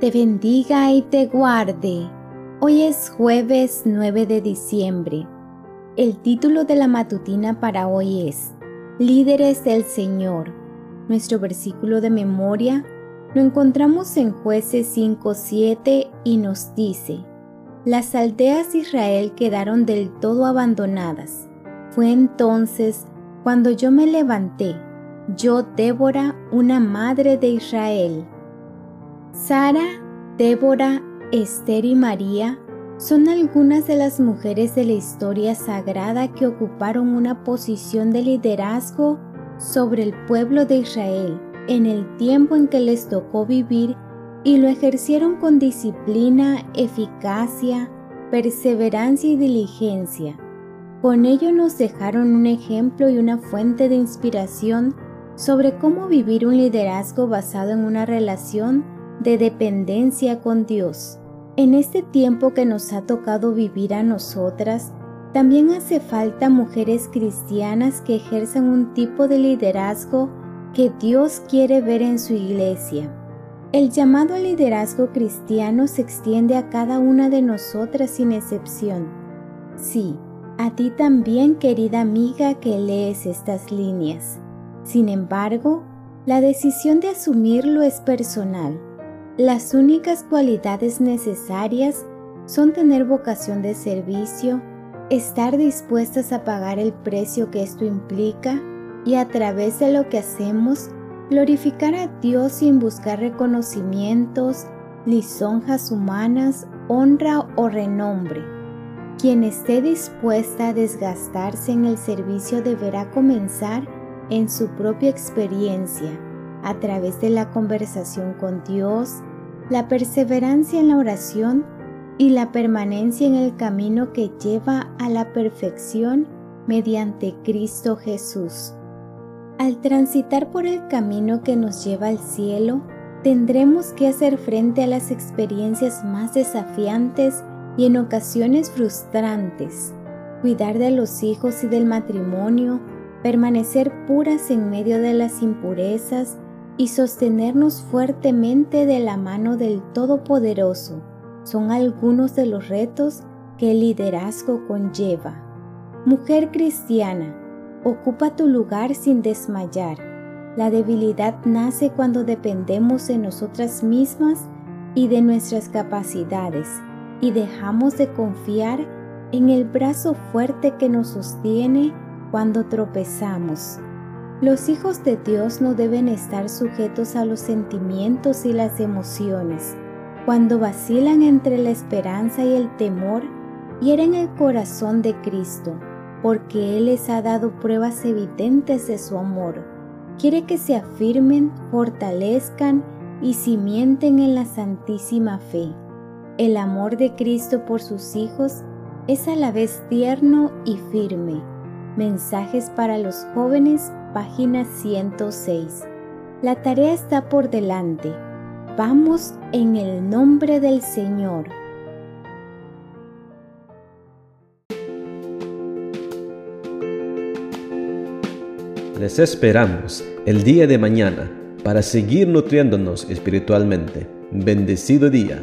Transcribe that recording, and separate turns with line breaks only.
te bendiga y te guarde. Hoy es jueves 9 de diciembre. El título de la matutina para hoy es Líderes del Señor. Nuestro versículo de memoria lo encontramos en jueces 5.7 y nos dice, Las aldeas de Israel quedaron del todo abandonadas. Fue entonces cuando yo me levanté, yo Débora, una madre de Israel. Sara, Débora, Esther y María son algunas de las mujeres de la historia sagrada que ocuparon una posición de liderazgo sobre el pueblo de Israel en el tiempo en que les tocó vivir y lo ejercieron con disciplina, eficacia, perseverancia y diligencia. Con ello nos dejaron un ejemplo y una fuente de inspiración sobre cómo vivir un liderazgo basado en una relación de dependencia con Dios. En este tiempo que nos ha tocado vivir a nosotras, también hace falta mujeres cristianas que ejerzan un tipo de liderazgo que Dios quiere ver en su iglesia. El llamado al liderazgo cristiano se extiende a cada una de nosotras sin excepción. Sí, a ti también, querida amiga que lees estas líneas. Sin embargo, la decisión de asumirlo es personal. Las únicas cualidades necesarias son tener vocación de servicio, estar dispuestas a pagar el precio que esto implica y a través de lo que hacemos glorificar a Dios sin buscar reconocimientos, lisonjas humanas, honra o renombre. Quien esté dispuesta a desgastarse en el servicio deberá comenzar en su propia experiencia a través de la conversación con Dios, la perseverancia en la oración y la permanencia en el camino que lleva a la perfección mediante Cristo Jesús. Al transitar por el camino que nos lleva al cielo, tendremos que hacer frente a las experiencias más desafiantes y en ocasiones frustrantes, cuidar de los hijos y del matrimonio, permanecer puras en medio de las impurezas y sostenernos fuertemente de la mano del Todopoderoso son algunos de los retos que el liderazgo conlleva. Mujer cristiana, ocupa tu lugar sin desmayar. La debilidad nace cuando dependemos de nosotras mismas y de nuestras capacidades y dejamos de confiar en el brazo fuerte que nos sostiene cuando tropezamos. Los hijos de Dios no deben estar sujetos a los sentimientos y las emociones. Cuando vacilan entre la esperanza y el temor, hieren el corazón de Cristo, porque Él les ha dado pruebas evidentes de su amor. Quiere que se afirmen, fortalezcan y cimienten en la santísima fe. El amor de Cristo por sus hijos es a la vez tierno y firme Mensajes para los jóvenes, página 106. La tarea está por delante. Vamos en el nombre del Señor.
Les esperamos el día de mañana para seguir nutriéndonos espiritualmente. Bendecido día.